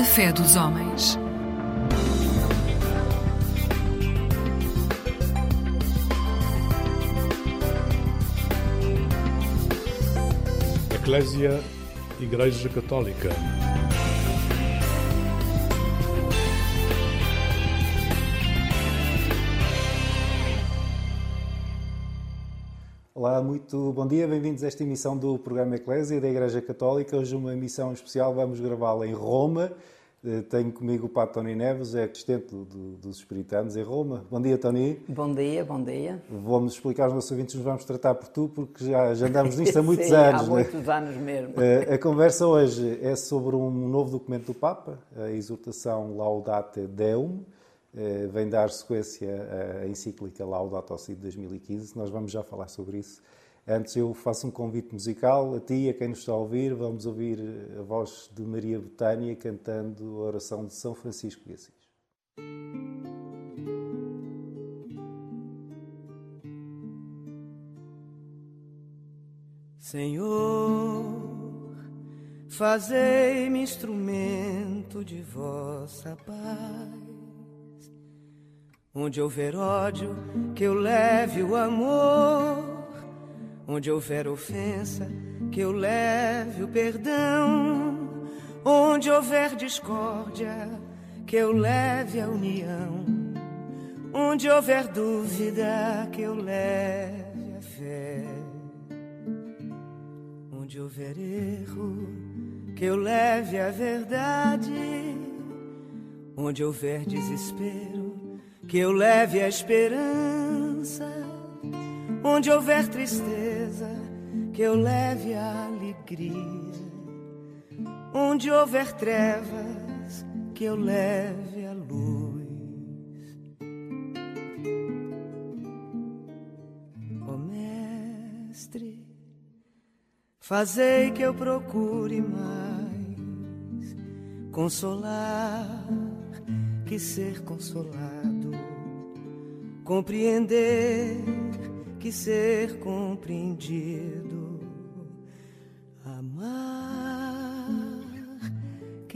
A fé dos homens. Eclésia Igreja Católica. Olá, muito bom dia, bem-vindos a esta emissão do programa Eclésia da Igreja Católica. Hoje uma emissão especial, vamos gravá-la em Roma. Eh, tenho comigo o Padre Tony Neves, é assistente do, dos Espiritanos em Roma. Bom dia, Tony. Bom dia, bom dia. Vamos explicar aos nossos ouvintes, nos vamos tratar por tu, porque já, já andamos nisto há muitos Sim, anos. Há muitos né? anos mesmo. Eh, a conversa hoje é sobre um novo documento do Papa, a exortação Laudate Deum. Eh, vem dar sequência à encíclica Laudato Si de 2015. Nós vamos já falar sobre isso. Antes eu faço um convite musical a ti, a quem nos está a ouvir. Vamos ouvir a voz de Maria Betânia cantando a oração de São Francisco de Assis. Senhor, fazei-me instrumento de vossa paz. Onde houver ódio, que eu leve o amor. Onde houver ofensa, que eu leve o perdão. Onde houver discórdia, que eu leve a união. Onde houver dúvida, que eu leve a fé. Onde houver erro, que eu leve a verdade. Onde houver desespero, que eu leve a esperança. Onde houver tristeza, que eu leve a alegria. Onde houver trevas, que eu leve a luz. Ó Mestre, fazei que eu procure mais consolar que ser consolado, compreender que ser compreendido,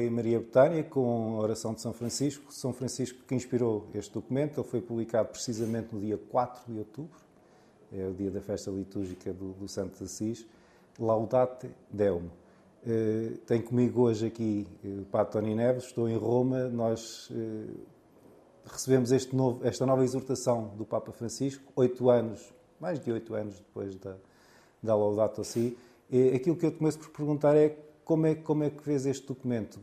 Foi Maria Betânia com a oração de São Francisco. São Francisco que inspirou este documento. Ele foi publicado precisamente no dia 4 de outubro, é o dia da festa litúrgica do, do Santo de Assis. Laudate Deum. Uh, tenho comigo hoje aqui o Padre Tony Neves, estou em Roma. Nós uh, recebemos novo, esta nova exortação do Papa Francisco, oito anos, mais de oito anos depois da, da Laudato Si. E aquilo que eu começo por perguntar é como é, como é que fez este documento?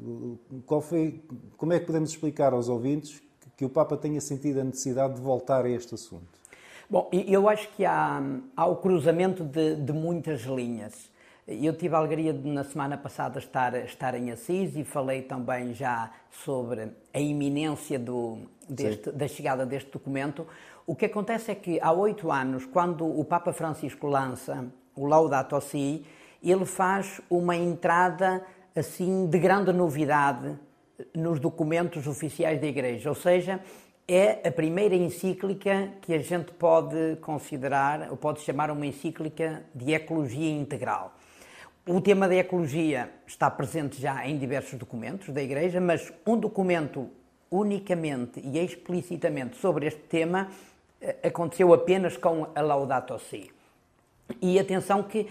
Qual foi, como é que podemos explicar aos ouvintes que, que o Papa tenha sentido a necessidade de voltar a este assunto? Bom, eu acho que há, há o cruzamento de, de muitas linhas. Eu tive a alegria de, na semana passada, estar, estar em Assis e falei também já sobre a iminência do, deste, da chegada deste documento. O que acontece é que há oito anos, quando o Papa Francisco lança o Laudato Si, ele faz uma entrada assim de grande novidade nos documentos oficiais da Igreja, ou seja, é a primeira encíclica que a gente pode considerar, ou pode chamar uma encíclica de ecologia integral. O tema da ecologia está presente já em diversos documentos da Igreja, mas um documento unicamente e explicitamente sobre este tema aconteceu apenas com a Laudato Si. E atenção que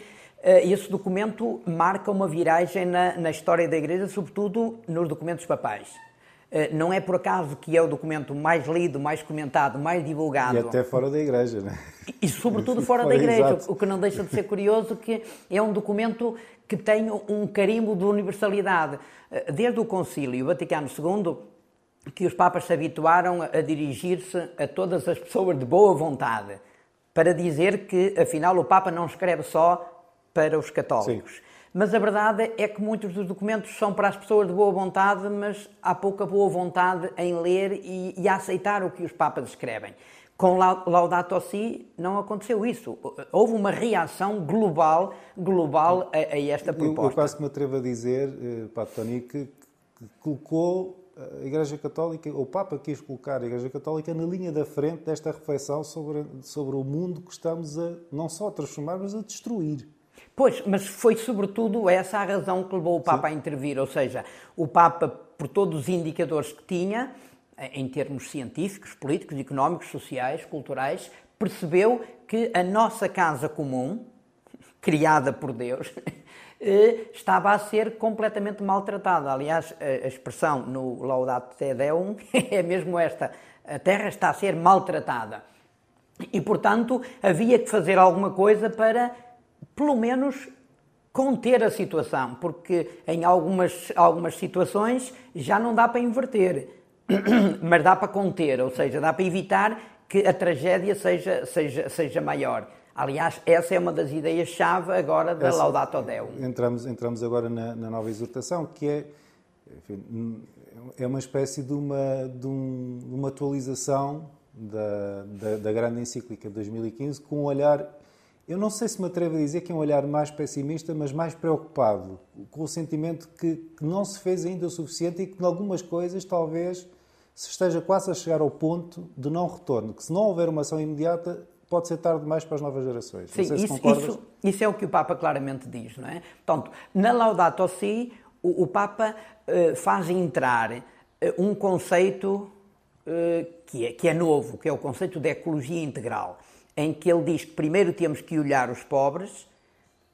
esse documento marca uma viragem na, na história da Igreja, sobretudo nos documentos papais. Não é por acaso que é o documento mais lido, mais comentado, mais divulgado. E até fora da Igreja, não é? E sobretudo fora, fora da Igreja, exato. o que não deixa de ser curioso que é um documento que tem um carimbo de universalidade. Desde o Concílio Vaticano II, que os Papas se habituaram a dirigir-se a todas as pessoas de boa vontade, para dizer que, afinal, o Papa não escreve só para os católicos. Sim. Mas a verdade é que muitos dos documentos são para as pessoas de boa vontade, mas há pouca boa vontade em ler e, e aceitar o que os Papas escrevem. Com Laudato Si não aconteceu isso. Houve uma reação global, global a, a esta proposta. Eu, eu, quase que me atrevo a dizer, eh, Pato Tony, que, que colocou a Igreja Católica, o Papa quis colocar a Igreja Católica na linha da frente desta reflexão sobre, sobre o mundo que estamos a não só a transformar, mas a destruir. Pois, mas foi sobretudo essa a razão que levou o Papa Sim. a intervir, ou seja, o Papa, por todos os indicadores que tinha, em termos científicos, políticos, económicos, sociais, culturais, percebeu que a nossa casa comum, criada por Deus, eh, estava a ser completamente maltratada. Aliás, a expressão no Laudato Te Deum é mesmo esta: a Terra está a ser maltratada. E, portanto, havia que fazer alguma coisa para, pelo menos, conter a situação, porque em algumas, algumas situações já não dá para inverter, mas dá para conter, ou seja, dá para evitar que a tragédia seja, seja, seja maior. Aliás, essa é uma das ideias-chave agora da essa, Laudato Deum. Entramos, entramos agora na, na nova exortação, que é, enfim, é uma espécie de uma, de, um, de uma atualização da, da, da, grande encíclica de 2015 com um olhar, eu não sei se me atrevo a dizer que é um olhar mais pessimista, mas mais preocupado, com o sentimento que, que não se fez ainda o suficiente e que, em algumas coisas, talvez se esteja quase a chegar ao ponto de não retorno, que se não houver uma ação imediata, pode ser tarde demais para as novas gerações. Sim, isso, isso, isso, é o que o Papa claramente diz, não é? Portanto, na Laudato Si, o, o Papa uh, faz entrar uh, um conceito uh, que, é, que é novo, que é o conceito de ecologia integral, em que ele diz que primeiro temos que olhar os pobres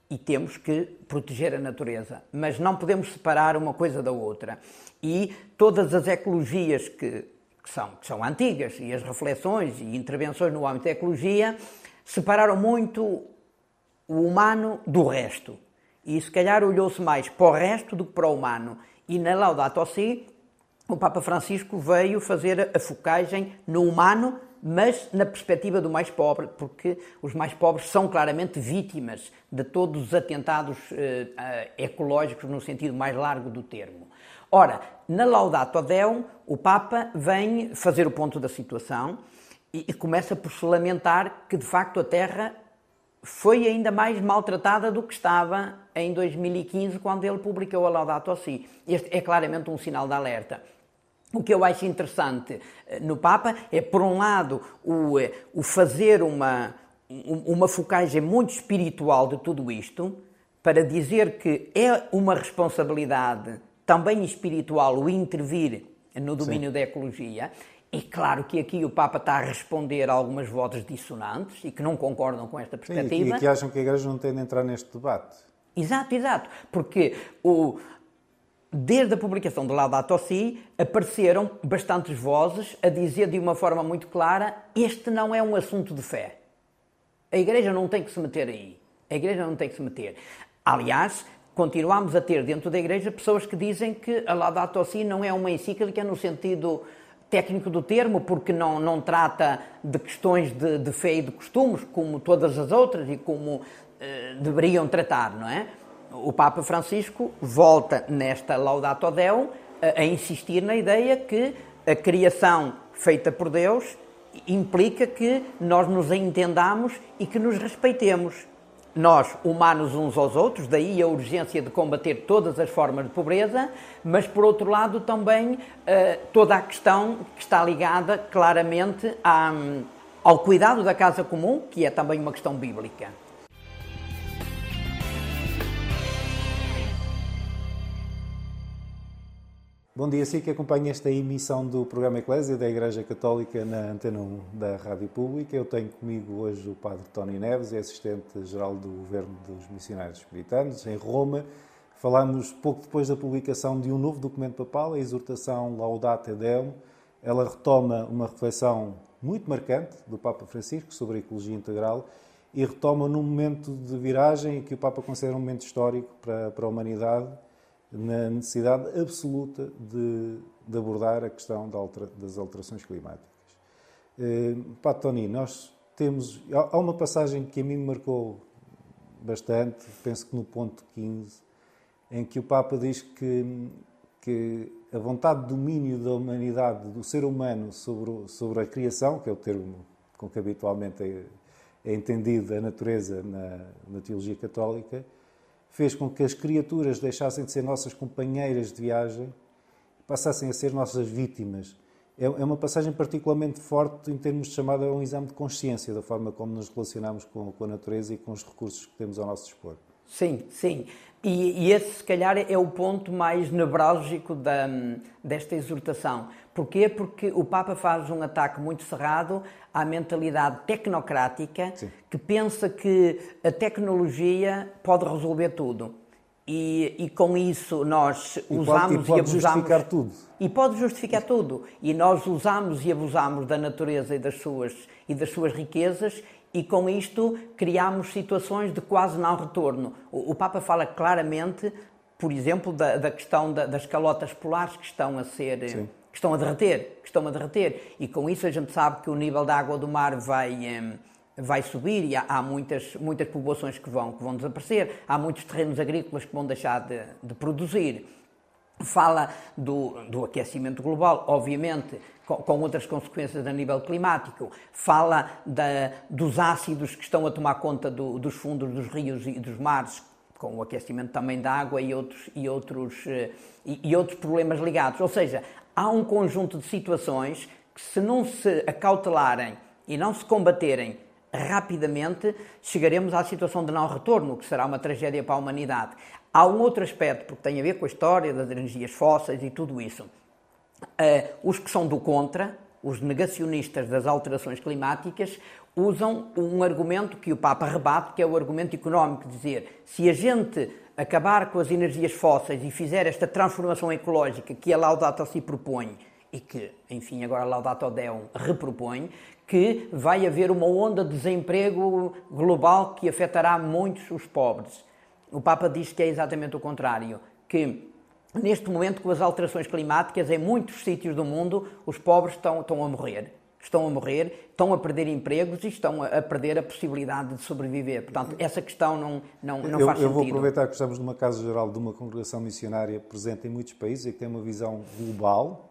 e temos que proteger a natureza, mas não podemos separar uma coisa da outra. E todas as ecologias que que são, que são antigas, e as reflexões e intervenções no âmbito da ecologia separaram muito o humano do resto. E se calhar olhou-se mais para o resto do que para o humano. E na Laudato Si, o Papa Francisco veio fazer a focagem no humano, mas na perspectiva do mais pobre, porque os mais pobres são claramente vítimas de todos os atentados eh, eh ecológicos no sentido mais largo do termo. Ora, na Laudato Deum, o Papa vem fazer o ponto da situação e, e começa por se lamentar que, de facto, a Terra foi ainda mais maltratada do que estava em 2015, quando ele publicou a Laudato Si. Este é claramente um sinal de alerta. O que eu acho interessante eh, no Papa é, por um lado, o, eh, o fazer uma, uma focagem muito espiritual de tudo isto, para dizer que é uma responsabilidade também espiritual o intervir no domínio Sim. da ecologia. E claro que aqui o Papa está a responder a algumas vozes dissonantes e que não concordam com esta perspectiva. Sim, e que acham que a Igreja não tem de entrar neste debate. Exato, exato. Porque o, desde a publicação de Laudato Si, apareceram bastantes vozes a dizer de uma forma muito clara: este não é um assunto de fé. A Igreja não tem que se meter aí. A Igreja não tem que se meter. Aliás, continuamos a ter dentro da Igreja pessoas que dizem que a Laudato Si não é uma encíclica no sentido técnico do termo, porque não, não trata de questões de, de fé e de costumes, como todas as outras e como eh, deveriam tratar, não é? O Papa Francisco volta nesta Laudato Deum a, a insistir na ideia que a criação feita por Deus implica que nós nos entendamos e que nos respeitemos nós, humanos uns aos outros, daí a urgência de combater todas as formas de pobreza, mas por outro lado também eh, toda a questão que está ligada claramente ao cuidado da casa comum, que é também uma questão bíblica. Bom dia, sim que acompanha esta emissão do programa Eclésia da Igreja Católica na Antena 1 da Rádio Pública. Eu tenho comigo hoje o Padre Tony Neves, é assistente-geral do Governo dos Missionários Espiritanos, em Roma. Falamos pouco depois da publicação de um novo documento papal, a exortação Laudate Deum. Ela retoma uma reflexão muito marcante do Papa Francisco sobre a ecologia integral e retoma num momento de viragem que o Papa considera um momento histórico para, para a humanidade na necessidade absoluta de, de abordar a questão das alterações climáticas. Eh, Pato Tony, nós temos. Há uma passagem que a mim me marcou bastante, penso que no ponto 15, em que o Papa diz que, que a vontade de domínio da humanidade, do ser humano sobre, sobre a criação, que é o termo com que habitualmente é, é entendido a natureza na, na teologia católica, fez com que as criaturas deixassem de ser nossas companheiras de viagem, passassem a ser nossas vítimas. É, é uma passagem particularmente forte em termos de chamada a um exame de consciência da forma como nos relacionamos com a natureza e com os recursos que temos ao nosso dispor. Sim, sim. E, e, esse, se calhar, é o ponto mais nevrálgico da, desta exortação. Porquê? Porque o Papa faz um ataque muito cerrado à mentalidade tecnocrática Sim. que pensa que a tecnologia pode resolver tudo. E, e com isso nós e usamos pode, e, pode e abusamos. justificar tudo. E pode justificar tudo. E nós usamos e abusamos da natureza e das suas, e das suas riquezas e com isto criamos situações de quase não retorno. O, Papa fala claramente, por exemplo, da, da questão da, das calotas polares que estão a ser. Sim. Que estão a derreter, que estão a derreter. E com isso a gente sabe que o nível da água do mar vai, vai subir e há, muitas, muitas populações que vão, que vão desaparecer, há muitos terrenos agrícolas que vão deixar de, de produzir. Fala do, do aquecimento global, obviamente, com, outras consequências a nível climático. Fala da, dos ácidos que estão a tomar conta do, dos fundos dos rios e dos mares, com o aquecimento também da água e outros, e outros, eh, e, e outros problemas ligados. Ou seja, há um conjunto de situações que, se não se acautelarem e não se combaterem rapidamente, chegaremos à situação de não retorno, que será uma tragédia para a humanidade. Há um outro aspecto, porque tem a ver com a história das energias fósseis e tudo isso. Uh, os que são do contra, os negacionistas das alterações climáticas, usam um argumento que o Papa rebate, que é o argumento económico, dizer se a gente acabar com as energias fósseis e fizer esta transformação ecológica que a Laudato si propõe e que, enfim, agora a Laudato Deum repropõe, que vai haver uma onda de desemprego global que afetará muitos os pobres. O Papa diz que é exatamente o contrário, que neste momento, com as alterações climáticas, em muitos sítios do mundo, os pobres estão, estão a morrer. Estão a morrer, estão a perder empregos e estão a, perder a possibilidade de sobreviver. Portanto, essa questão não, não, não eu, faz sentido. Eu vou aproveitar que estamos numa casa geral de uma congregação missionária presente em muitos países e que tem uma visão global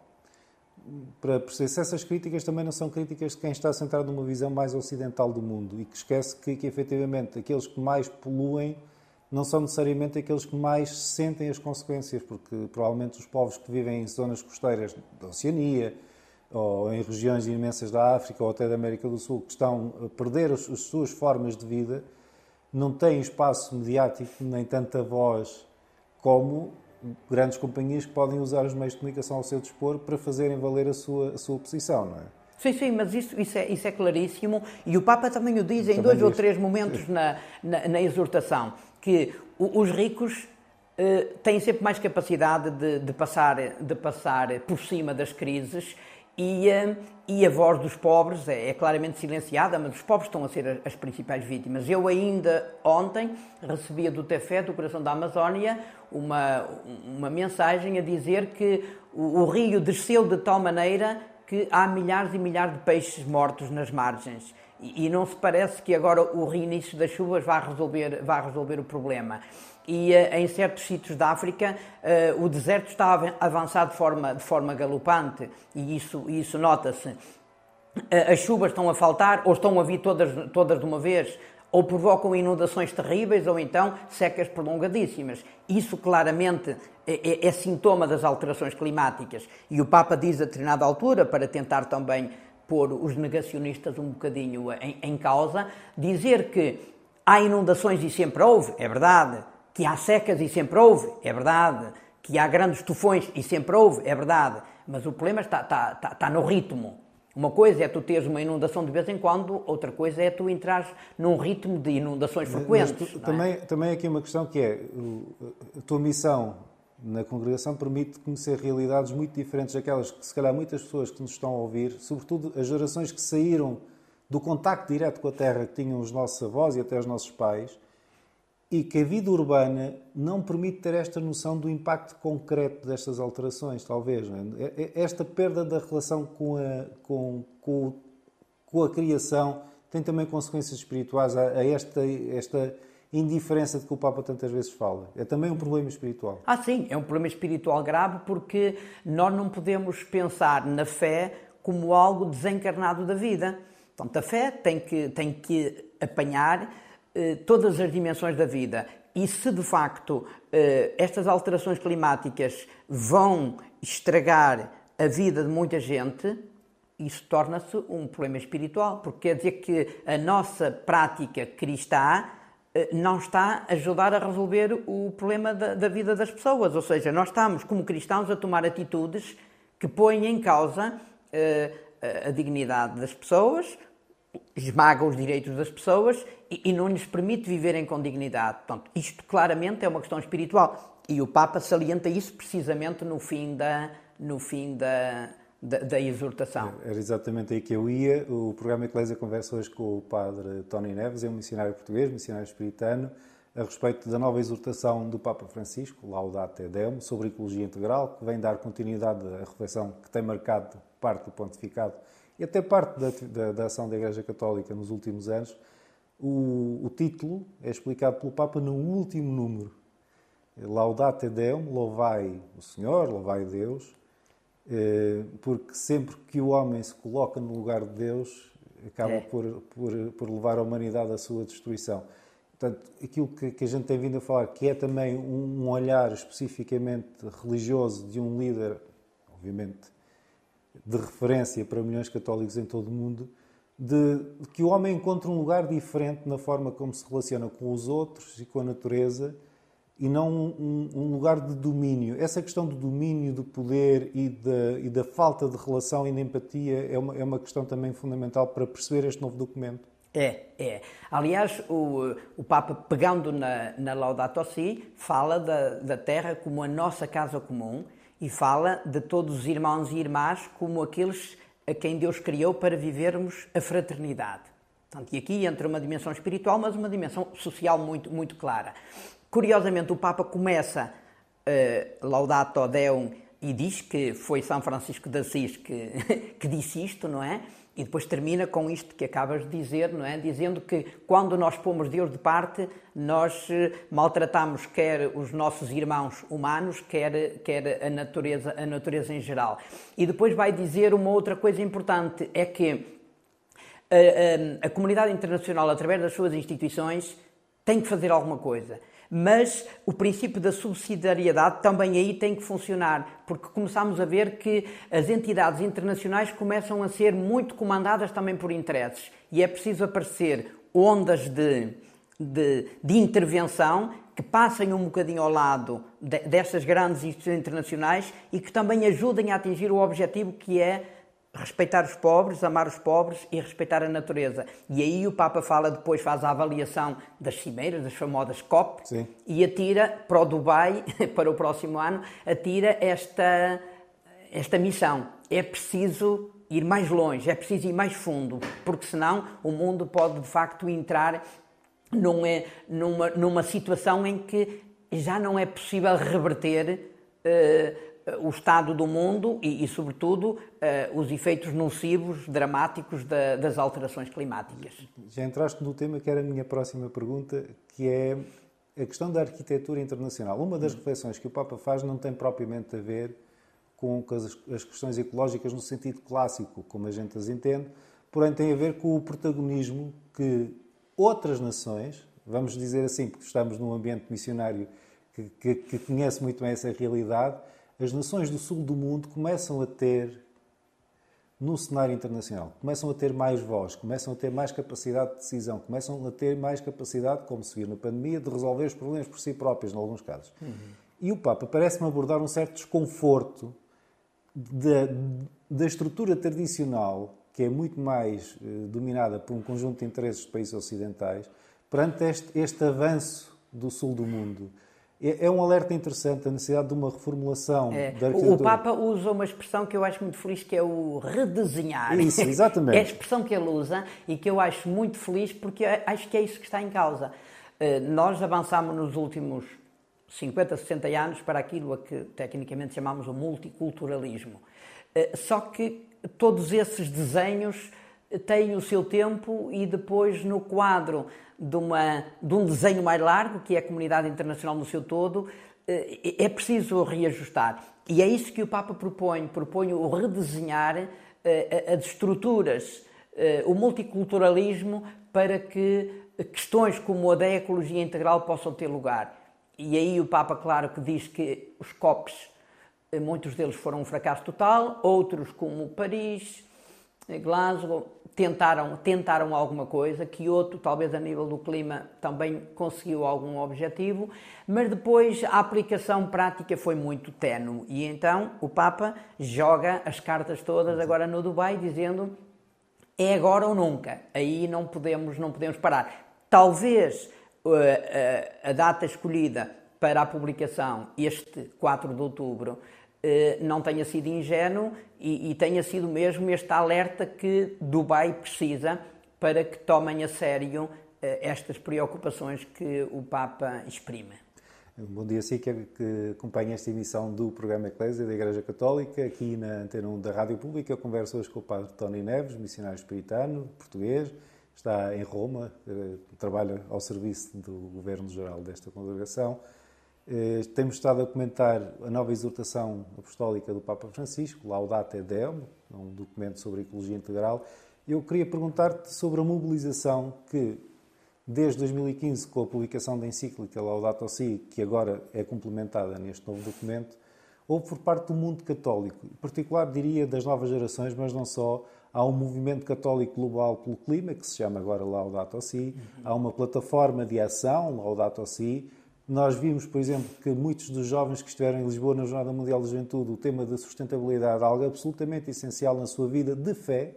para perceber se essas críticas também não são críticas de quem está centrado numa visão mais ocidental do mundo e que esquece que, que efetivamente aqueles que mais poluem não são necessariamente aqueles que mais sentem as consequências, porque provavelmente os povos que vivem em zonas costeiras da Oceania ou em regiões imensas da África ou até da América do Sul que estão a perder as, as suas formas de vida não têm espaço mediático nem tanta voz como grandes companhias que podem usar os meios de comunicação ao seu dispor para fazerem valer a sua, a sua posição, não é? Sim, sim, mas isso, isso, é, isso é claríssimo e o Papa também o diz em dois diz. ou três momentos na, na, na, exortação, que os ricos eh, têm sempre mais capacidade de, de, passar, de passar por cima das crises e, eh, e a voz dos pobres é, é, claramente silenciada, mas os pobres estão a ser as principais vítimas. Eu ainda ontem recebia do TEFE, do Coração da Amazónia, uma, uma mensagem a dizer que o, o rio desceu de tal maneira que há milhares e milhares de peixes mortos nas margens. E, não se parece que agora o reinício das chuvas vá resolver, vá resolver o problema e uh, em certos sítios da África uh, o deserto está a avançar de forma, de forma galopante e isso, isso nota-se. Uh, as chuvas estão a faltar ou estão a vir todas, todas de uma vez ou provocam inundações terríveis ou então secas prolongadíssimas. Isso claramente é, é, é sintoma das alterações climáticas. E o Papa diz a determinada altura, para tentar também pôr os negacionistas um bocadinho em, em causa, dizer que há inundações e sempre houve, é verdade, que há secas e sempre houve, é verdade, que há grandes tufões e sempre houve, é verdade, mas o problema está, está, está, está no ritmo. Uma coisa é tu teres uma inundação de vez em quando, outra coisa é tu entrares num ritmo de inundações frequentes. Tu, é? também, também aqui uma questão que é, a tua missão na congregação permite conhecer realidades muito diferentes daquelas que, se calhar, muitas pessoas que nos estão a ouvir, sobretudo as gerações que saíram do contacto direto com a terra que tinham os nossos avós e até os nossos pais, e que a vida urbana não permite ter esta noção do impacto concreto destas alterações, talvez. É? É, esta perda da relação com a, com, com, com a criação tem também consequências espirituais a, esta, esta indiferença de que o Papa tantas vezes fala. É também um problema espiritual. Ah, sim, é um problema espiritual grave porque nós não podemos pensar na fé como algo desencarnado da vida. Portanto, a fé tem que, tem que apanhar eh, todas as dimensões da vida. E se de facto eh, estas alterações climáticas vão estragar a vida de muita gente, isso torna-se um problema espiritual, porque quer dizer que a nossa prática cristã não está a ajudar a resolver o problema da, da, vida das pessoas. Ou seja, nós estamos, como cristãos, a tomar atitudes que põem em causa uh, a dignidade das pessoas, esmagam os direitos das pessoas e, e não lhes permite viverem com dignidade. Portanto, isto claramente é uma questão espiritual. E o Papa salienta isso precisamente no fim da, no fim da, da, da, exortação. Era exatamente aí que eu ia. O programa Eclésia conversa hoje com o padre Tony Neves, é um missionário português, missionário espiritano, a respeito da nova exortação do Papa Francisco, Laudate Deum, sobre ecologia integral, que vem dar continuidade à reflexão que tem marcado parte do pontificado e até parte da, da, da ação da Igreja Católica nos últimos anos. O, o título é explicado pelo Papa no último número. Laudate Deum, louvai o Senhor, louvai Deus, porque sempre que o homem se coloca no lugar de Deus, acaba é. por, por, por, levar a humanidade à sua destruição. Portanto, aquilo que, que, a gente tem vindo a falar, que é também um, um olhar especificamente religioso de um líder, obviamente, de referência para milhões de católicos em todo o mundo, de, de que o homem encontra um lugar diferente na forma como se relaciona com os outros e com a natureza e não um, um, lugar de domínio. Essa questão do domínio, do poder e da, e da falta de relação e de empatia é uma, é uma questão também fundamental para perceber este novo documento. É, é. Aliás, o, o Papa, pegando na, na Laudato Si, fala da, da Terra como a nossa casa comum e fala de todos os irmãos e irmãs como aqueles a quem Deus criou para vivermos a fraternidade. Portanto, e aqui entra uma dimensão espiritual, mas uma dimensão social muito, muito clara. Curiosamente, o Papa começa uh, Laudato Deum e diz que foi São Francisco de Assis que, que disse isto, não é? E depois termina com isto que acabas de dizer, não é? Dizendo que quando nós pomos Deus de parte, nós eh, maltratamos quer os nossos irmãos humanos, quer, quer a, natureza, a natureza em geral. E depois vai dizer uma outra coisa importante, é que a, a, a comunidade internacional, através das suas instituições, tem que fazer alguma coisa mas o princípio da subsidiariedade também aí tem que funcionar, porque começamos a ver que as entidades internacionais começam a ser muito comandadas também por interesses. E é preciso aparecer ondas de, de, de intervenção que passem um bocadinho ao lado de, grandes instituições internacionais e que também ajudem a atingir o objetivo que é respeitar os pobres, amar os pobres e respeitar a natureza. E aí o Papa fala depois, faz a avaliação das cimeiras, das famosas COP, Sim. e atira para o Dubai, para o próximo ano, atira esta, esta missão. É preciso ir mais longe, é preciso ir mais fundo, porque senão o mundo pode de facto entrar numa, numa, numa situação em que já não é possível reverter uh, o estado do mundo e, e sobretudo, uh, os efeitos nocivos, dramáticos da, das alterações climáticas. Já entraste no tema que era a minha próxima pergunta, que é a questão da arquitetura internacional. Uma das reflexões que o Papa faz não tem propriamente a ver com as questões ecológicas no sentido clássico, como a gente as entende, porém tem a ver com o protagonismo que outras nações, vamos dizer assim, porque estamos num ambiente missionário que, que, que conhece muito bem essa realidade, as nações do sul do mundo começam a ter, no cenário internacional, começam a ter mais voz, começam a ter mais capacidade de decisão, começam a ter mais capacidade, como se viu na pandemia, de resolver os problemas por si próprios, em alguns casos. Uhum. E o Papa parece-me abordar um certo desconforto da, da estrutura tradicional, que é muito mais eh, dominada por um conjunto de interesses de países ocidentais, perante este, este avanço do sul do mundo. É, é um alerta interessante a necessidade de uma reformulação é. da arquitetura. O Papa usa uma expressão que eu acho muito feliz, que é o redesenhar. Isso, exatamente. É a expressão que ele usa e que eu acho muito feliz porque acho que é isso que está em causa. Eh, nós avançamos nos últimos 50, 60 anos para aquilo a que tecnicamente chamamos o multiculturalismo. Eh, só que todos esses desenhos tem o seu tempo e depois no quadro de, uma, de um desenho mais largo, que é a comunidade internacional no seu todo, eh, é preciso reajustar. E é isso que o Papa propõe, propõe o redesenhar eh, as estruturas, eh, o multiculturalismo, para que questões como a da ecologia integral possam ter lugar. E aí o Papa, claro, que diz que os COPs, muitos deles foram um fracasso total, outros como Paris, Glasgow, tentaram, tentaram alguma coisa, Kyoto, talvez a nível do clima, também conseguiu algum objetivo, mas depois a aplicação prática foi muito ténue. E então o Papa joga as cartas todas agora no Dubai, dizendo é agora ou nunca. Aí não podemos, não podemos parar. Talvez uh, uh, a data escolhida para a publicação, este 4 de outubro, não tenha sido ingênuo e, e tenha sido mesmo este alerta que Dubai precisa para que tomem a sério eh, estas preocupações que o Papa exprime. Bom dia, si que, acompanha esta emissão do programa Eclésia da Igreja Católica, aqui na Antena 1 da Rádio Pública. Eu converso hoje com o Padre Tony Neves, missionário espiritano, português, está em Roma, eh, trabalha ao serviço do Governo-Geral desta congregação. Eh, temos estado a comentar a nova exortação apostólica do Papa Francisco, Laudate Deum, um documento sobre ecologia integral. Eu queria perguntar-te sobre a mobilização que, desde 2015, com a publicação da encíclica Laudato Si, que agora é complementada neste novo documento, houve por parte do mundo católico, em particular, diria, das novas gerações, mas não só. Há um movimento católico global pelo clima, que se chama agora Laudato Si. Uhum. Há uma plataforma de ação, Laudato Si nós vimos, por exemplo, que muitos dos jovens que estiveram em Lisboa na Jornada Mundial da Juventude, o tema da sustentabilidade é algo absolutamente essencial na sua vida de fé.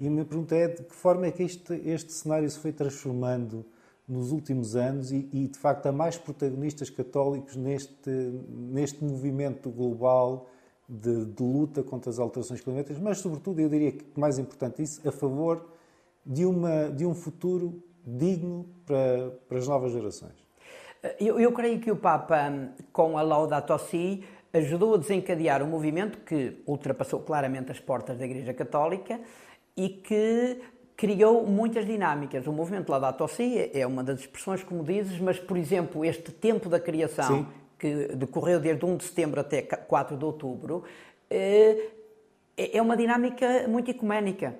E a minha pergunta é de que forma é que este, este cenário se foi transformando nos últimos anos e, e, de facto, há mais protagonistas católicos neste, neste movimento global de, de, luta contra as alterações climáticas, mas, sobretudo, eu diria que mais importante isso, a favor de, uma, de um futuro digno para, para as novas gerações. Eu, eu creio que o Papa, com a Laudato Si, ajudou a desencadear um movimento que ultrapassou claramente as portas da Igreja Católica e que criou muitas dinâmicas. O movimento Laudato Si é uma das expressões, como dizes, mas, por exemplo, este tempo da criação, Sim. que decorreu desde 1 de setembro até 4 de outubro, eh, é uma dinâmica muito ecuménica.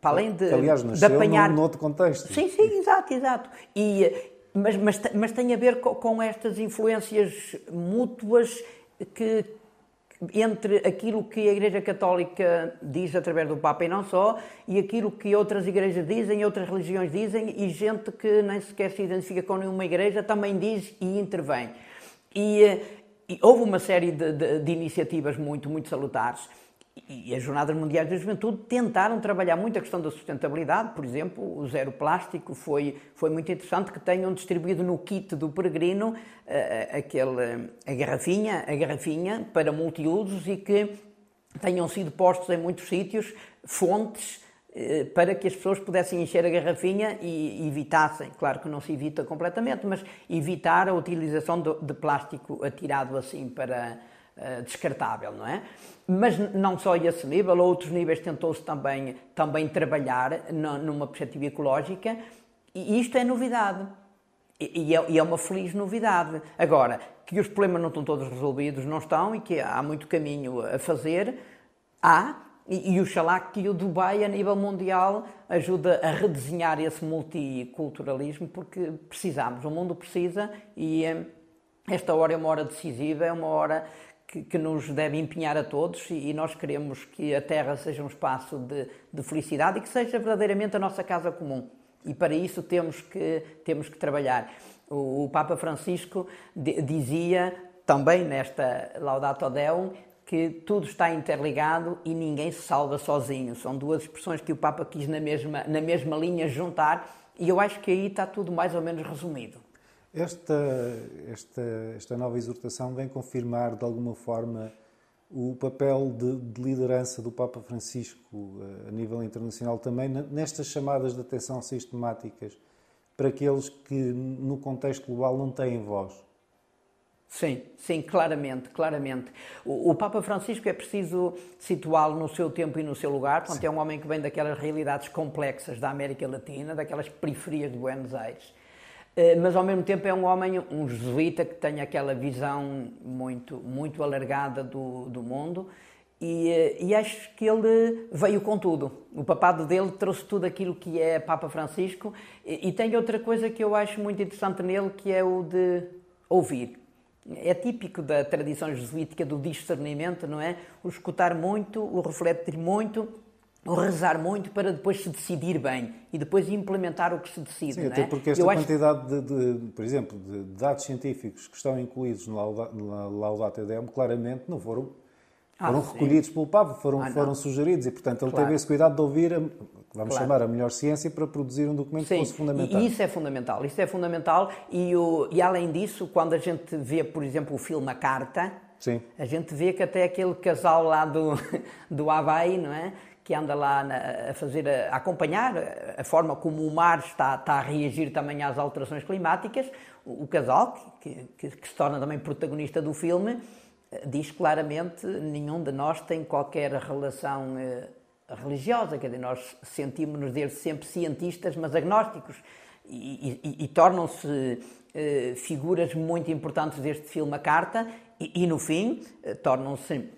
Para além de, aliás, nasceu de apanhar. Num, num outro contexto. Sim, sim, exato, exato. E, mas, mas, mas tem a ver com, com estas influências mútuas que, entre aquilo que a Igreja Católica diz através do Papa e não só, e aquilo que outras igrejas dizem, outras religiões dizem, e gente que nem sequer se identifica com nenhuma igreja também diz e intervém. E, eh, e houve uma série de, de, de iniciativas muito, muito salutares e as Jornadas Mundiais da Juventude tentaram trabalhar muito a questão da sustentabilidade, por exemplo, o zero plástico foi, foi muito interessante que tenham distribuído no kit do peregrino uh, aquele, a garrafinha, a garrafinha para multiusos e que tenham sido postos em muitos sítios fontes uh, para que as pessoas pudessem encher a garrafinha e evitassem, claro que não se evita completamente, mas evitar a utilização de, de plástico atirado assim para uh, descartável, não é? Mas não só esse nível, outros níveis tentou-se também, também trabalhar numa perspectiva ecológica e isto é novidade. E é, e é uma feliz novidade. Agora, que os problemas não estão todos resolvidos, não estão, e que há muito caminho a fazer, há, e, e oxalá que o Dubai, a nível mundial, ajuda a redesenhar esse multiculturalismo, porque precisamos, o mundo precisa, e eh, esta hora é uma hora decisiva, é uma hora que, que, nos deve empenhar a todos e, e, nós queremos que a Terra seja um espaço de, de, felicidade e que seja verdadeiramente a nossa casa comum. E para isso temos que, temos que trabalhar. O, o Papa Francisco de, dizia também nesta Laudato Deum que tudo está interligado e ninguém se salva sozinho. São duas expressões que o Papa quis na mesma, na mesma linha juntar e eu acho que aí está tudo mais ou menos resumido. Esta, esta, esta nova exortação vem confirmar, de alguma forma, o papel de, de, liderança do Papa Francisco eh, a nível internacional também nestas chamadas de atenção sistemáticas para aqueles que, no contexto global, não têm voz. Sim, sim, claramente, claramente. O, o Papa Francisco é preciso situá-lo no seu tempo e no seu lugar. Portanto, é um homem que vem daquelas realidades complexas da América Latina, daquelas periferias de Buenos Aires. Eh, mas ao mesmo tempo é um homem, um jesuíta que tem aquela visão muito, muito alargada do, do mundo e, eh, e, acho que ele veio com tudo. O papado dele trouxe tudo aquilo que é Papa Francisco e, e tem outra coisa que eu acho muito interessante nele que é o de ouvir é típico da tradição jesuítica do discernimento, não é? O escutar muito, o refletir muito, o rezar muito para depois se decidir bem e depois implementar o que se decide. Sim, até é? porque esta quantidade de, de, por exemplo, de dados científicos que estão incluídos na Laudate Deum claramente não foram ah, foram recolhidos pelo Papa, foram, ah, foram sugeridos e, portanto, ele claro. teve esse cuidado de ouvir, a, vamos claro. chamar, a melhor ciência para produzir um documento sim. que fosse fundamental. E isso é fundamental, isso é fundamental e, o, e além disso, quando a gente vê, por exemplo, o filme A Carta, sim. a gente vê que até aquele casal lá do, do Havaí, não é? Que anda lá a fazer, a acompanhar a forma como o mar está, está a reagir também às alterações climáticas, o, o casal, que, que, que se torna também protagonista do filme, diz claramente nenhum de nós tem qualquer relação eh, religiosa, quer dizer, nós sentimos-nos desde sempre cientistas, mas agnósticos, e, e, e tornam-se eh, figuras muito importantes deste filme A Carta, e, e no fim eh, tornam-se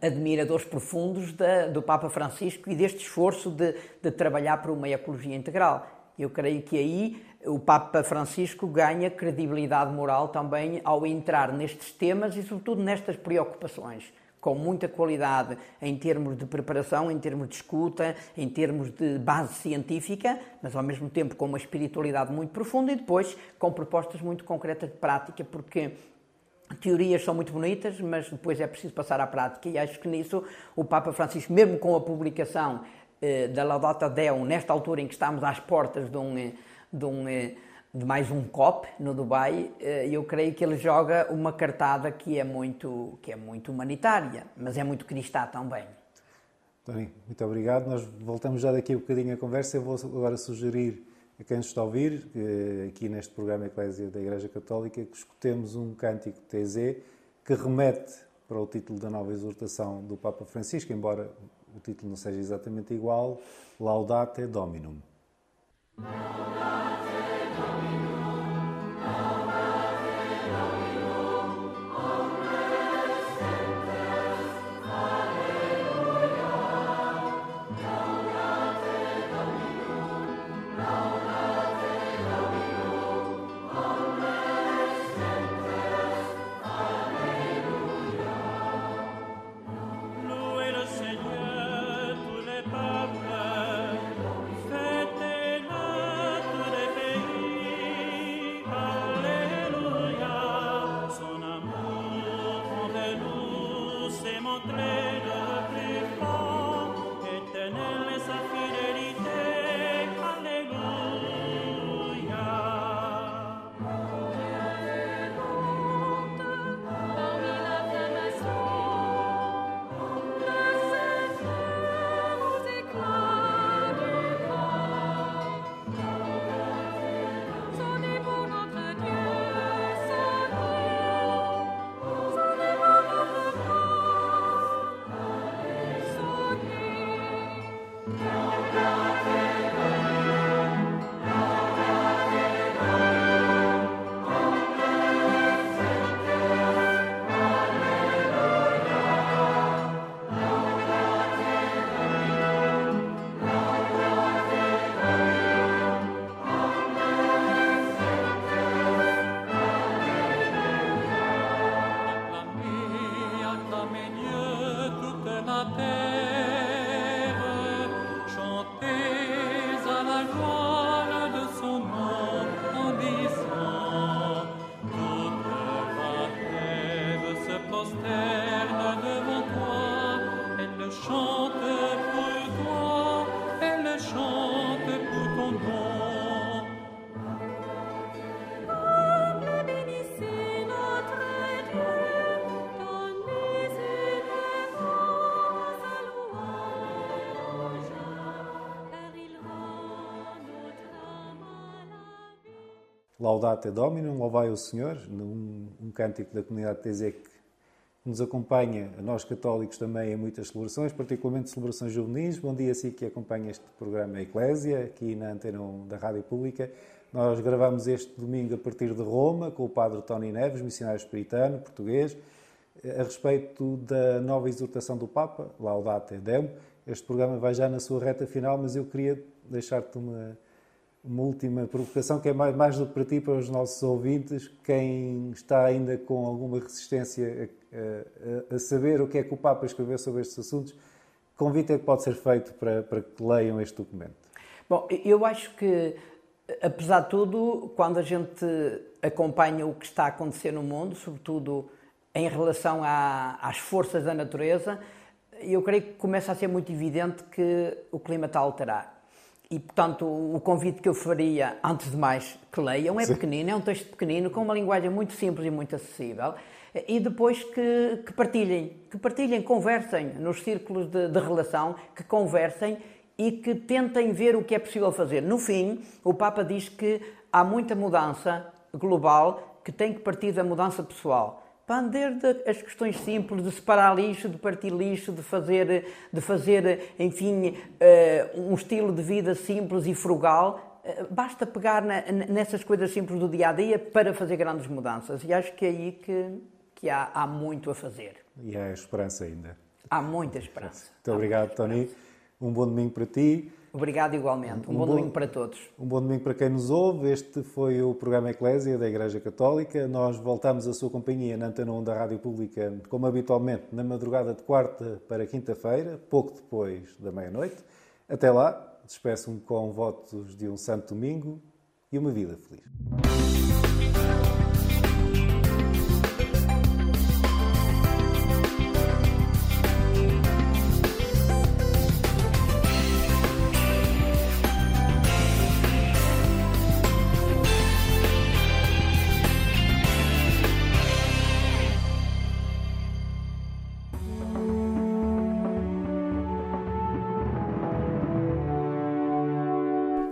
admiradores profundos da, do Papa Francisco e deste esforço de, de trabalhar por uma ecologia integral. Eu creio que aí o Papa Francisco ganha credibilidade moral também ao entrar nestes temas e, sobretudo, nestas preocupações, com muita qualidade em termos de preparação, em termos de escuta, em termos de base científica, mas ao mesmo tempo com uma espiritualidade muito profunda e depois com propostas muito concretas de prática, porque teorias são muito bonitas, mas depois é preciso passar à prática e acho que nisso o Papa Francisco, mesmo com a publicação eh, da Laudata Deum, nesta altura em que estamos às portas de um eh, de, um, eh, de mais um COP no Dubai, eh, eu creio que ele joga uma cartada que é muito, que é muito humanitária, mas é muito cristã também. Tony, muito obrigado. Nós voltamos já daqui a um bocadinho a conversa. Eu vou agora sugerir a quem nos está a ouvir, aqui neste programa Eclésia da Igreja Católica, que escutemos um cântico TZ que remete para o título da nova exortação do Papa Francisco, embora o título não seja exatamente igual, Laudate Dominum. Laudate Dominum, louvai o Senhor, um, um cântico da comunidade TZ que nos acompanha, a nós católicos também, em muitas celebrações, particularmente celebrações juvenis. Bom dia a si que acompanha este programa Eclésia, aqui na Antena 1 da Rádio Pública. Nós gravamos este domingo a partir de Roma, com o padre Tony Neves, missionário espiritano, português, a respeito da nova exortação do Papa, Laudate Deum. Este programa vai já na sua reta final, mas eu queria deixar-te uma, uma última provocação, que é mais, mais do que para ti, para os nossos ouvintes, quem está ainda com alguma resistência a, a, a, saber o que é que o Papa escreveu sobre estes assuntos, convite é que pode ser feito para, para que leiam este documento? Bom, eu acho que, apesar de tudo, quando a gente acompanha o que está a acontecer no mundo, sobretudo em relação à, às forças da natureza, eu creio que começa a ser muito evidente que o clima está a alterar. E, portanto, o convite que eu faria, antes de mais, que leiam, é Sim. pequenino, é um texto pequenino, com uma linguagem muito simples e muito acessível e depois que, que, partilhem, que partilhem, conversem nos círculos de, de, relação, que conversem e que tentem ver o que é possível fazer. No fim, o Papa diz que há muita mudança global que tem que partir da mudança pessoal. Desde as questões simples de separar lixo, de partir lixo, de fazer, de fazer enfim, eh, um estilo de vida simples e frugal, eh, basta pegar nessas coisas simples do dia a dia para fazer grandes mudanças. E acho que é aí que, que há, há muito a fazer. E há esperança ainda. Há muita esperança. Muito obrigado, Tony. Um bom domingo para ti. Obrigado igualmente. Um, um bom, bom, domingo para todos. Um bom domingo para quem nos ouve. Este foi o programa Eclésia da Igreja Católica. Nós voltamos à sua companhia na Antena 1 da Rádio Pública, como habitualmente, na madrugada de quarta para quinta-feira, pouco depois da meia-noite. Até lá, despeço-me com votos de um santo domingo e uma vida feliz.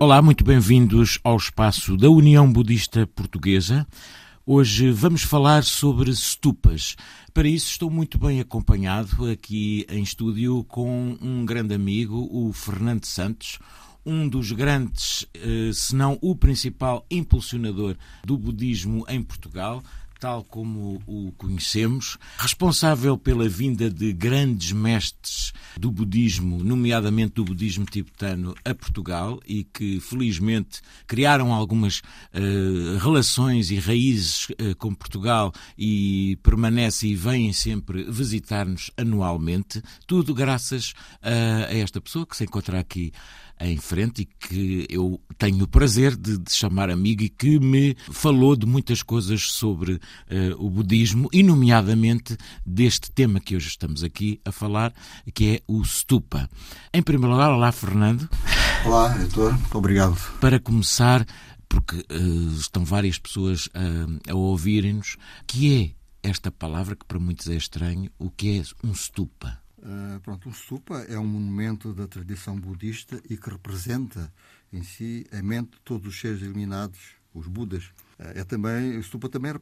Olá, muito bem-vindos ao espaço da União Budista Portuguesa. Hoje vamos falar sobre stupas. Para isso estou muito bem acompanhado aqui em estúdio com um grande amigo, o Fernando Santos, um dos grandes, eh, se não o principal impulsionador do budismo em Portugal tal como o conhecemos, responsável pela vinda de grandes mestres do budismo, nomeadamente do budismo tibetano, a Portugal e que felizmente criaram algumas uh, relações e raízes uh, com Portugal e permanecem e vêm sempre visitar-nos anualmente, tudo graças a, a esta pessoa que se encontra aqui em frente e que eu tenho o prazer de, de chamar amigo e que me falou de muitas coisas sobre uh, o budismo e, nomeadamente, deste tema que hoje estamos aqui a falar, que é o stupa. Em primeiro lugar, olá, Fernando. Olá, Heitor. Muito obrigado. Para começar, porque uh, estão várias pessoas uh, a ouvirem-nos, que é esta palavra que para muitos é estranho, o que é um stupa? Uh, pronto, o stupa é um monumento da tradição budista e que representa em si a mente de todos os seres iluminados, os Budas. É também, o stupa também é,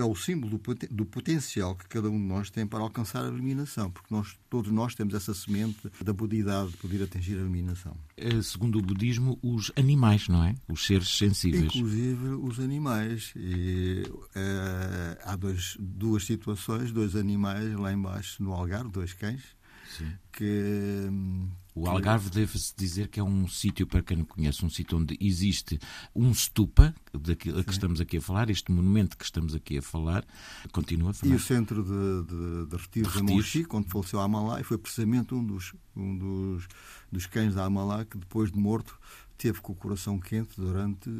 é, o símbolo do, potencial que cada um de nós tem para alcançar a iluminação, porque nós, todos nós temos essa semente da budidade de poder atingir a iluminação. É, segundo o budismo, os animais, não é? Os seres sensíveis. Inclusive os animais. E, é, há dois, duas situações, dois animais lá embaixo no Algarve, dois cães, Sim. que o Algarve deve-se dizer que é um sítio, para quem não conhece, um sítio onde existe um stupa, daquilo que estamos aqui a falar, este monumento que estamos aqui a falar, continua a falar. E o centro de, de, de retiros de, Monchi, quando faleceu a Amalá, e foi precisamente um dos, um dos, dos cães da Amalá que, depois de morto, teve com o coração quente durante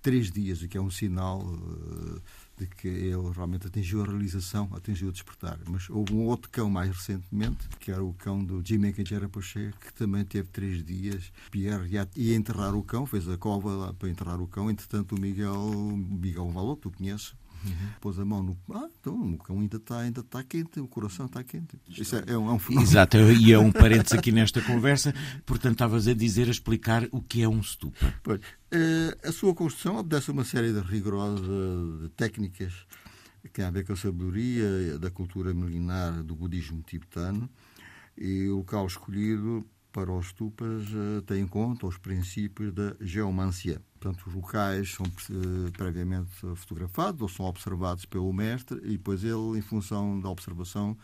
três dias, o que é um sinal uh, de que ele realmente atingiu a realização, atingiu o despertar. Mas houve um outro cão mais recentemente, que era o cão do Jimmy Kenjera Poché, que também teve três dias. Pierre ia enterrar o cão, fez a cova para enterrar o cão. Entretanto, o Miguel, Miguel Valor, tu conheces, pôs a mão no. Ah, então o cão ainda está ainda tá quente, o coração está quente. Isso é, é, um, é um fenómeno. Exato, e é um parênteses aqui nesta conversa. Portanto, estavas a dizer, a explicar o que é um stupa. Pois, eh, a sua construção obedece a uma série de rigorosas técnicas que têm a ver com a sabedoria da cultura milenar do budismo tibetano e o local escolhido para os stupas uh, tem em conta os princípios da geomancia. Portanto, os locais são uh, previamente fotografados ou são observados pelo mestre e depois ele, em função da observação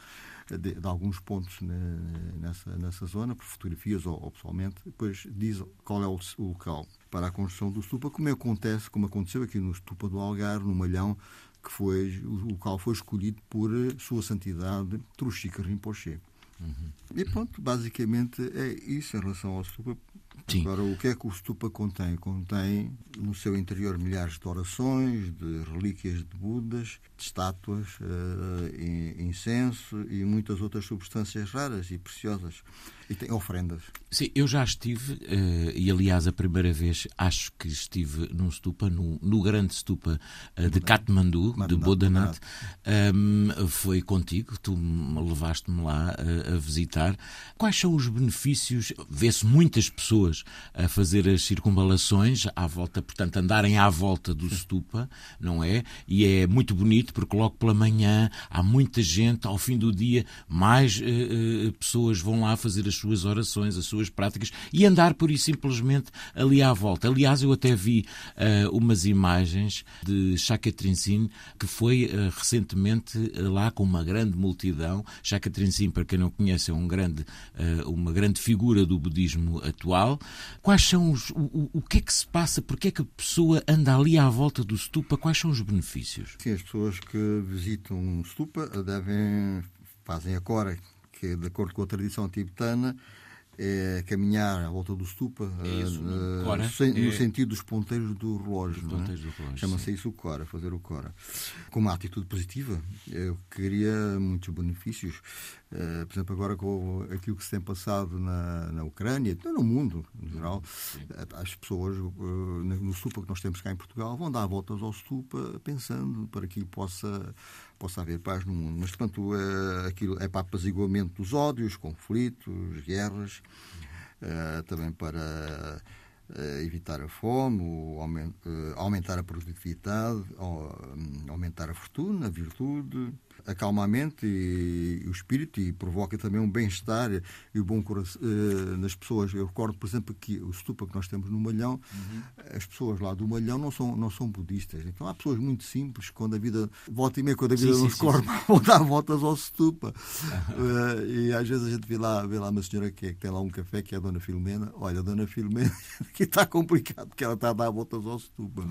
de, de alguns pontos nessa, nessa zona, por fotografias ou, ou, pessoalmente, depois diz qual é o, o, local para a construção do stupa, como acontece, como aconteceu aqui no stupa do Algarve, no Malhão, que foi, o local foi escolhido por eh, Sua Santidade Truxica Rinpoche. Uhum. E pronto, basicamente é isso em relação ao stupa. Sim. Agora, o que é que o stupa contém? Contém no seu interior milhares de orações, de relíquias de Budas, de estátuas, uh, incenso e muitas outras substâncias raras e preciosas. E tem ofrendas. Sim, eu já estive, uh, e aliás a primeira vez acho que estive num stupa, no, no grande stupa uh, de Katmandu, de Bodanat. Um, foi contigo, tu levaste-me lá uh, a visitar. Quais são os benefícios? Vê-se muitas pessoas a fazer as circunvalações à volta, portanto, andarem à volta do stupa, não é? E é muito bonito porque logo pela manhã há muita gente, ao fim do dia, mais pessoas vão lá fazer as suas orações, as suas práticas e andar por isso simplesmente ali à volta. Aliás, eu até vi uh, umas imagens de Chaka Trinzin que foi uh, recentemente uh, lá com uma grande multidão. Chaka Trinzin, para quem não conhece, é um grande, uma grande figura do budismo atual. Quais são os. O, o que é que se passa? Porquê é que a pessoa anda ali à volta do stupa? Quais são os benefícios? Sim, as pessoas que visitam um stupa devem fazem a cora que, de acordo com a tradição tibetana, é caminhar à volta do stupa é isso, uh, cora, no, é... sentido dos ponteiros do relógio. É? Chama-se isso o cora, fazer o cora. Com uma atitude positiva, eu queria muitos benefícios. Uh, por exemplo, agora com aquilo que se tem passado na, na Ucrânia, no mundo em geral, Sim. as pessoas uh, no stupa que nós temos cá em Portugal vão dar voltas ao stupa pensando para que possa possa haver paz no mundo. Mas, portanto, é, aquilo é para apaziguamento dos ódios, conflitos, guerras, é, também para é, evitar a fome, aumentar a produtividade, aumentar a fortuna, a virtude, acalma a mente e, e o espírito e provoca também um bem-estar e o bom coração uh, nas pessoas. Eu recordo, por exemplo, que o stupa que nós temos no Malhão, uhum. as pessoas lá do Malhão não são, não são budistas. Então há pessoas muito simples, quando a vida, volta e meia, quando a vida sim, nos corre, vão dar voltas ao stupa. Uh, e às vezes a gente vê lá, vê lá uma senhora que, é, que tem lá um café, que é a Dona Filomena. Olha, a Dona Filomena, que está complicado, porque ela está a dar voltas ao stupa.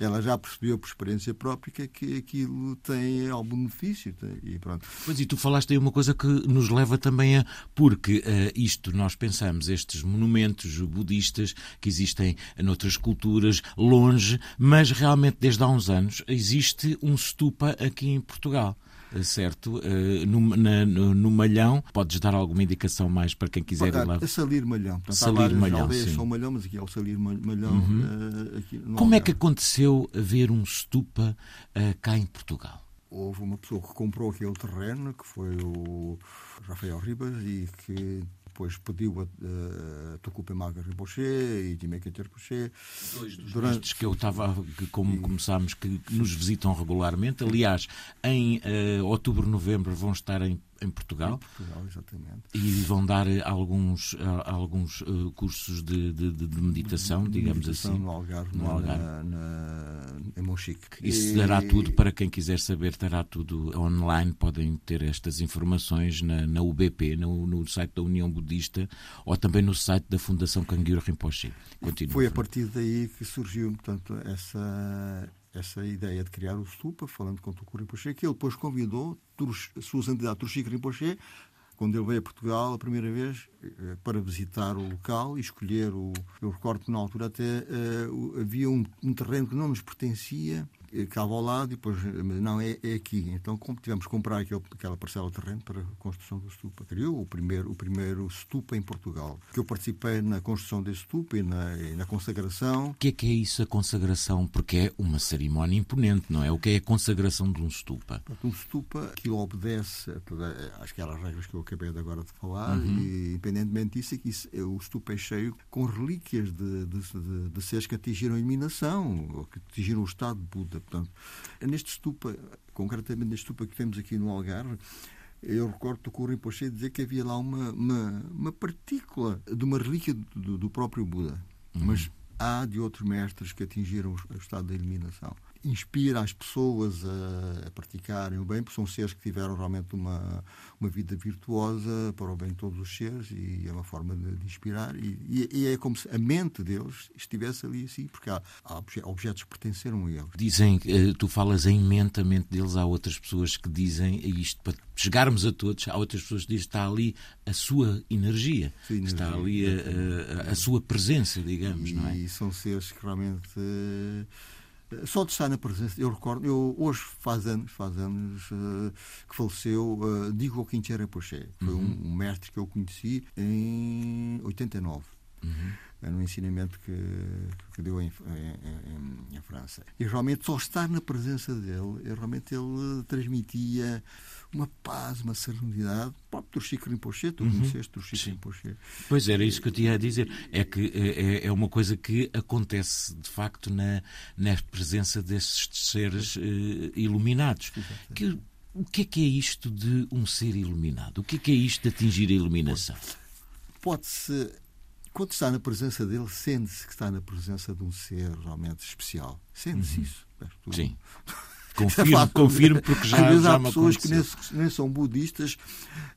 Ela já percebeu por experiência própria que aquilo tem algum benefício e pronto. Pois e tu falaste aí uma coisa que nos leva também a. Porque uh, isto, nós pensamos, estes monumentos budistas que existem noutras culturas, longe, mas realmente desde há uns anos existe um stupa aqui em Portugal eh, certo? Uh, no, na, no, no, Malhão, podes dar alguma indicação mais para quem quiser ir lá? É Salir Malhão. Portanto, Salir Malhão, sim. são Malhão, mas aqui é o Salir Malhão. Uhum. Uh, Como é que aconteceu ver um stupa uh, cá em Portugal? Houve uma pessoa que comprou aquele terreno, que foi o Rafael Ribas, e que depois pediu a, a Tucupa Maga Rinpoche e Dimeka Rinpoche. Dois dos Durante... que eu estava, que como e... começámos, que nos visitam regularmente. Aliás, em uh, outubro, novembro vão estar em em Portugal. Em Portugal, exatamente. E vão dar eh, alguns, eh, alguns uh, cursos de, de, de meditação, de, digamos meditação assim. No Algarve, no Algarve. Na, na, em Monchique. Isso e... dará tudo, para quem quiser saber, dará tudo online. Podem ter estas informações na, na UBP, no, no site da União Budista ou também no site da Fundação Canguiro Rinpoche. Continua. Foi a partir daí que surgiu, portanto, essa essa ideia de criar o Stupa, falando com Tucu Rinpoche, que ele depois convidou sua santidade Truxico Rinpoche, quando ele veio a Portugal a primeira vez, eh, para visitar o local e escolher o. Eu recordo que na altura até uh, havia um, um, terreno que não nos pertencia, Estava ao lado e depois, não, é, é aqui. Então tivemos que comprar aquele, aquela parcela de terreno para a construção do stupa. Criou o primeiro, o primeiro stupa em Portugal. Que eu participei na construção desse stupa e na, e na consagração. O que é que é isso, a consagração? Porque é uma cerimónia imponente, não é? O que é a consagração de um stupa? Um stupa que obedece a regras que eu acabei de agora de falar uhum. e, independentemente disso, é que isso, o stupa é cheio com relíquias de, de, de, de seres que atingiram a eliminação, ou que atingiram o estado de Buda. Portanto, neste stupa, concretamente neste stupa que temos aqui no Algarve, eu recordo do Currim Poché dizer que havia lá uma, uma, uma partícula de uma relíquia do, do próprio Buda. Uhum. Mas há de outros mestres que atingiram o estado da eliminação inspira as pessoas a, a, praticarem o bem, porque são seres que tiveram realmente uma, uma vida virtuosa para o bem de todos os seres e é uma forma de, de inspirar. E, e, é como se a mente deles estivesse ali assim, porque há, há objetos que pertenceram a eles. Dizem, eh, tu falas em mente, a mente deles, há outras pessoas que dizem isto para chegarmos a todos, há outras pessoas que dizem está ali a sua energia, energia está ali a, a, a, sua presença, digamos, e, não é? E são seres que realmente só de estar na presença, eu recordo, eu hoje faz anos, faz anos uh, que faleceu uh, Diego Quintero Poché. Foi uhum. um, um, mestre que eu conheci em 89. Uhum. No ensinamento que, que deu em, em, em, França. E realmente só estar na presença dele, realmente ele transmitia uma paz, uma serenidade. O próprio Turchico Rinpoche, tu uhum. conheceste Turchico Rinpoche. Pois era isso que eu tinha a dizer. É que é, é, é uma coisa que acontece, de facto, na, na presença desses seres uh, iluminados. Que, o que é que é isto de um ser iluminado? O que é que é isto de atingir a iluminação? Pode-se quando está na presença dele, sente-se que está na presença de um ser realmente especial. Sente-se uhum. isso. Sim. Confirmo, confirmo porque já, Às vezes já há pessoas que nem, nem, são budistas,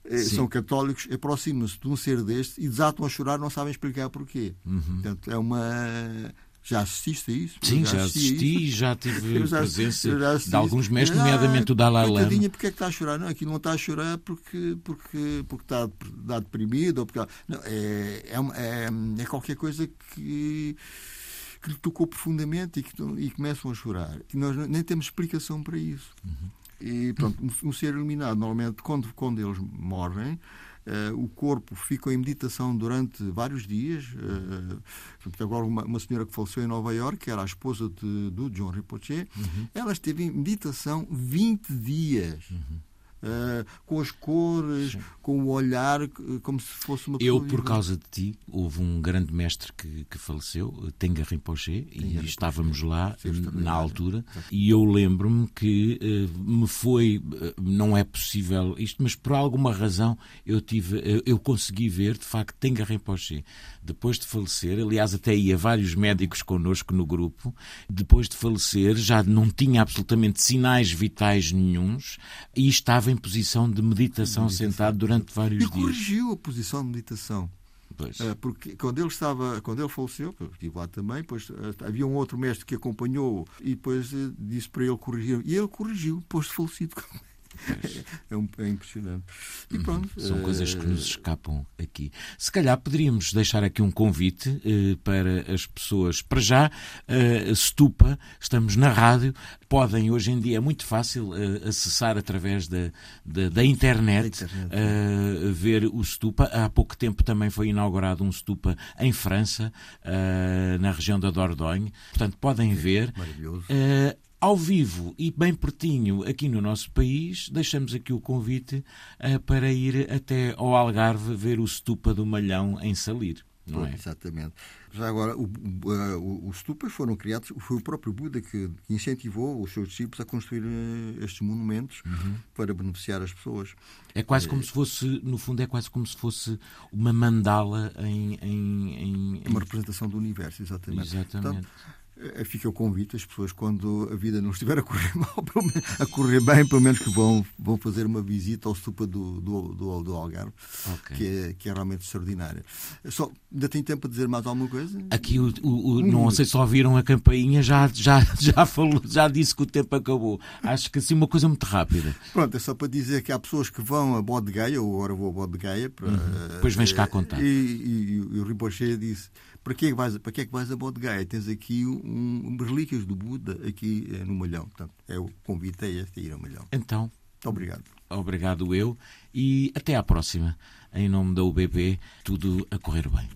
eh, são católicos, aproximam-se de um ser deste e desatam a chorar, não sabem explicar porquê. Uhum. Portanto, é uma. Já assististe a isso? Sim, já, já assisti e já tive já, presença já de alguns mestres, ah, nomeadamente o Dalai Lama. Coitadinha, porque é que está a chorar? Não, aquilo não está a chorar porque, porque, porque está, está deprimido. Ou porque, não, é, é, é, é qualquer coisa que que lhe tocou profundamente e que e começam a chorar. E nós nem temos explicação para isso. Uhum. E pronto, um ser iluminado, normalmente, quando, quando eles morrem, Uh, o corpo fica em meditação durante vários dias. Uh, agora, uma, uma, senhora que faleceu em Nova York, que era a esposa de, do John Rinpoche, uhum. ela esteve em meditação 20 dias. Uhum. Uh, com as cores, Sim. com o olhar, como se fosse uma Eu, por causa de ti, houve um grande mestre que, que faleceu, Tenga Rinpoche, e estávamos lá Sim, na altura, e eu lembro-me que uh, me foi, uh, não é possível isto, mas por alguma razão eu tive, eu consegui ver, de facto, Tenga Rinpoche, depois de falecer, aliás, até ia vários médicos connosco no grupo, depois de falecer, já não tinha absolutamente sinais vitais nenhums e estava em posição de meditação, meditação. sentado durante vários e dias. E corrigiu a posição de meditação. Pois. Eh, porque quando ele estava, quando ele faleceu, eu estive lá também, pois eh, havia um outro mestre que acompanhou e depois eh, disse para ele corrigir. E ele corrigiu, de falecido. É, um, é, impressionante. E uhum. pronto. São é... coisas que nos escapam aqui. Se calhar poderíamos deixar aqui um convite eh, para as pessoas. Para já, eh, Stupa, estamos na rádio, podem hoje em dia, é muito fácil eh, acessar através da, da, da internet, internet é. ver o Stupa. Há pouco tempo também foi inaugurado um Stupa em França, na região da Dordogne. Portanto, podem ver. Maravilhoso ao vivo e bem pertinho aqui no nosso país, deixamos aqui o convite uh, para ir até ao Algarve ver o Stupa do Malhão em Salir. Não é? Exatamente. Já agora, o, uh, os stupas foram criados, foi o próprio Buda que incentivou os seus discípulos a construir uh, estes monumentos uhum. para beneficiar as pessoas. É quase como se fosse, no fundo, é quase como se fosse uma mandala em. em, em, em... Uma representação do universo, exatamente. Exatamente. Eh, fica o convite, as pessoas, quando a vida não estiver a correr mal, a correr bem, pelo menos que vão, vão fazer uma visita ao Stupa do, do, do, do Algarve, okay. que, é, que é realmente extraordinária. Só, ainda tem tempo para dizer mais alguma coisa? Aqui, o, o, o não sei se ouviram a campainha, já, já, já, falou, já disse que o tempo acabou. Acho que assim, uma coisa muito rápida. Pronto, é só para dizer que há pessoas que vão a Bode Gaia, ou agora vou a Bode Gaia. Para, uhum. Depois vens cá contar. E, e, e o Rinpoche disse para que é que vais, para que é que vais a Bodh Tens aqui um, um relíquias do Buda aqui eh, no Malhão. Portanto, eu convidei a ir ao Malhão. Então. Muito obrigado. Obrigado eu e até à próxima. Em nome da UBB, tudo a correr bem.